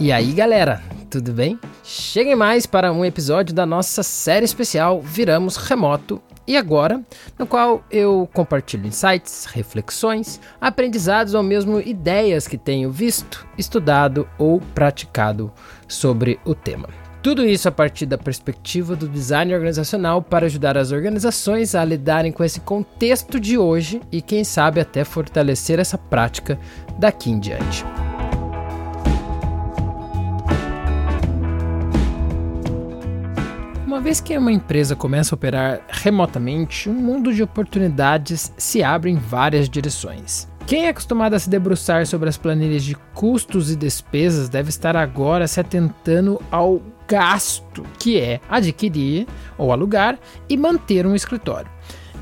E aí, galera, tudo bem? Cheguem mais para um episódio da nossa série especial Viramos Remoto e agora, no qual eu compartilho insights, reflexões, aprendizados ou mesmo ideias que tenho visto, estudado ou praticado sobre o tema. Tudo isso a partir da perspectiva do design organizacional para ajudar as organizações a lidarem com esse contexto de hoje e, quem sabe, até fortalecer essa prática daqui em diante. Uma vez que uma empresa começa a operar remotamente, um mundo de oportunidades se abre em várias direções. Quem é acostumado a se debruçar sobre as planilhas de custos e despesas deve estar agora se atentando ao gasto que é adquirir ou alugar e manter um escritório.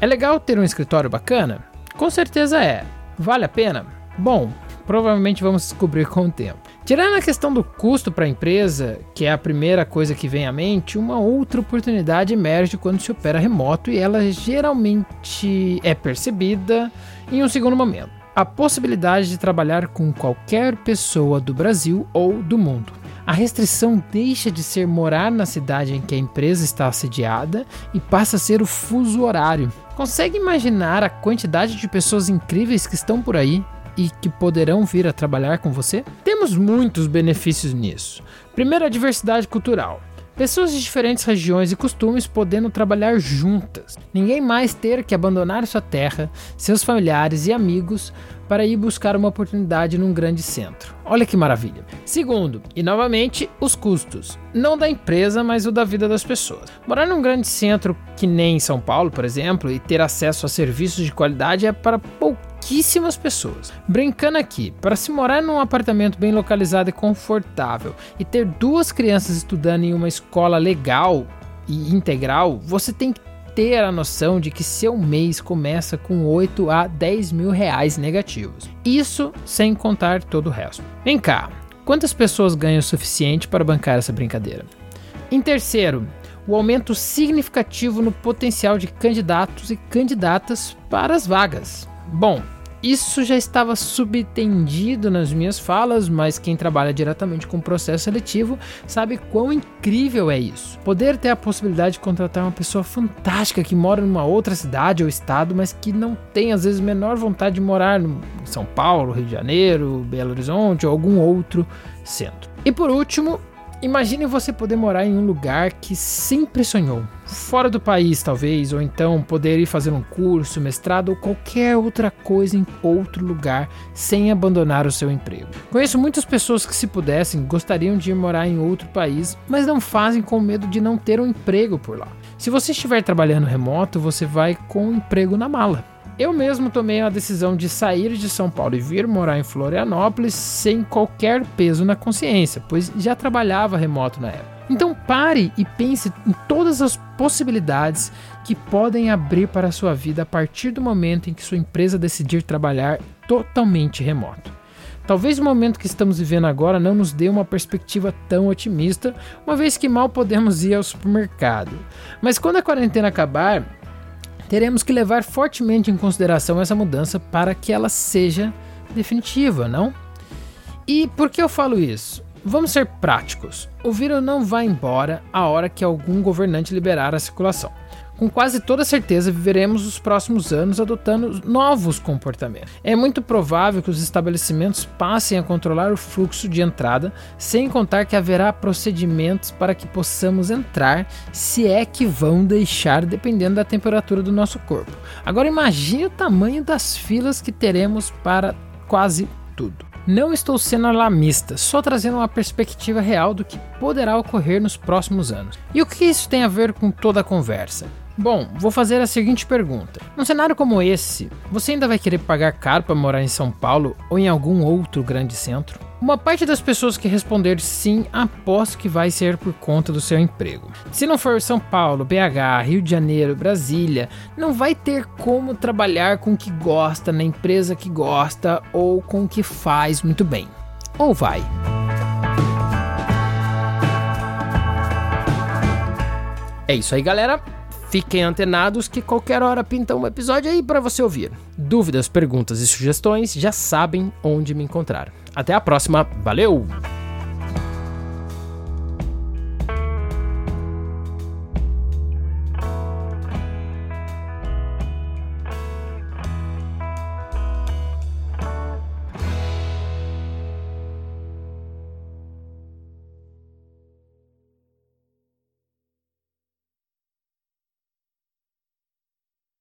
É legal ter um escritório bacana? Com certeza é. Vale a pena? Bom, provavelmente vamos descobrir com o tempo. Tirando a questão do custo para a empresa, que é a primeira coisa que vem à mente, uma outra oportunidade emerge quando se opera remoto e ela geralmente é percebida em um segundo momento. A possibilidade de trabalhar com qualquer pessoa do Brasil ou do mundo. A restrição deixa de ser morar na cidade em que a empresa está assediada e passa a ser o fuso horário. Consegue imaginar a quantidade de pessoas incríveis que estão por aí e que poderão vir a trabalhar com você? Temos muitos benefícios nisso. Primeiro, a diversidade cultural. Pessoas de diferentes regiões e costumes podendo trabalhar juntas. Ninguém mais ter que abandonar sua terra, seus familiares e amigos para ir buscar uma oportunidade num grande centro. Olha que maravilha. Segundo, e novamente, os custos. Não da empresa, mas o da vida das pessoas. Morar num grande centro que nem São Paulo, por exemplo, e ter acesso a serviços de qualidade é para poucos pouquíssimas pessoas. Brincando aqui, para se morar num apartamento bem localizado e confortável e ter duas crianças estudando em uma escola legal e integral, você tem que ter a noção de que seu mês começa com 8 a 10 mil reais negativos. Isso sem contar todo o resto. Vem cá, quantas pessoas ganham o suficiente para bancar essa brincadeira? Em terceiro, o aumento significativo no potencial de candidatos e candidatas para as vagas. Bom, isso já estava subtendido nas minhas falas, mas quem trabalha diretamente com processo seletivo sabe quão incrível é isso. Poder ter a possibilidade de contratar uma pessoa fantástica que mora numa outra cidade ou estado, mas que não tem às vezes menor vontade de morar em São Paulo, Rio de Janeiro, Belo Horizonte ou algum outro centro. E por último, Imagine você poder morar em um lugar que sempre sonhou, fora do país talvez, ou então poder ir fazer um curso, mestrado ou qualquer outra coisa em outro lugar sem abandonar o seu emprego. Conheço muitas pessoas que, se pudessem, gostariam de ir morar em outro país, mas não fazem com medo de não ter um emprego por lá. Se você estiver trabalhando remoto, você vai com um emprego na mala. Eu mesmo tomei a decisão de sair de São Paulo e vir morar em Florianópolis sem qualquer peso na consciência, pois já trabalhava remoto na época. Então pare e pense em todas as possibilidades que podem abrir para a sua vida a partir do momento em que sua empresa decidir trabalhar totalmente remoto. Talvez o momento que estamos vivendo agora não nos dê uma perspectiva tão otimista, uma vez que mal podemos ir ao supermercado. Mas quando a quarentena acabar, teremos que levar fortemente em consideração essa mudança para que ela seja definitiva, não? E por que eu falo isso? Vamos ser práticos. O vírus não vai embora a hora que algum governante liberar a circulação com quase toda certeza viveremos os próximos anos adotando novos comportamentos. É muito provável que os estabelecimentos passem a controlar o fluxo de entrada, sem contar que haverá procedimentos para que possamos entrar, se é que vão deixar, dependendo da temperatura do nosso corpo. Agora imagine o tamanho das filas que teremos para quase tudo. Não estou sendo alarmista, só trazendo uma perspectiva real do que poderá ocorrer nos próximos anos. E o que isso tem a ver com toda a conversa? Bom, vou fazer a seguinte pergunta. Num cenário como esse, você ainda vai querer pagar caro para morar em São Paulo ou em algum outro grande centro? Uma parte das pessoas que responder sim, aposto que vai ser por conta do seu emprego. Se não for São Paulo, BH, Rio de Janeiro, Brasília, não vai ter como trabalhar com o que gosta, na empresa que gosta ou com o que faz muito bem. Ou vai? É isso aí, galera. Fiquem antenados que qualquer hora pinta um episódio aí para você ouvir. Dúvidas, perguntas e sugestões já sabem onde me encontrar. Até a próxima, valeu!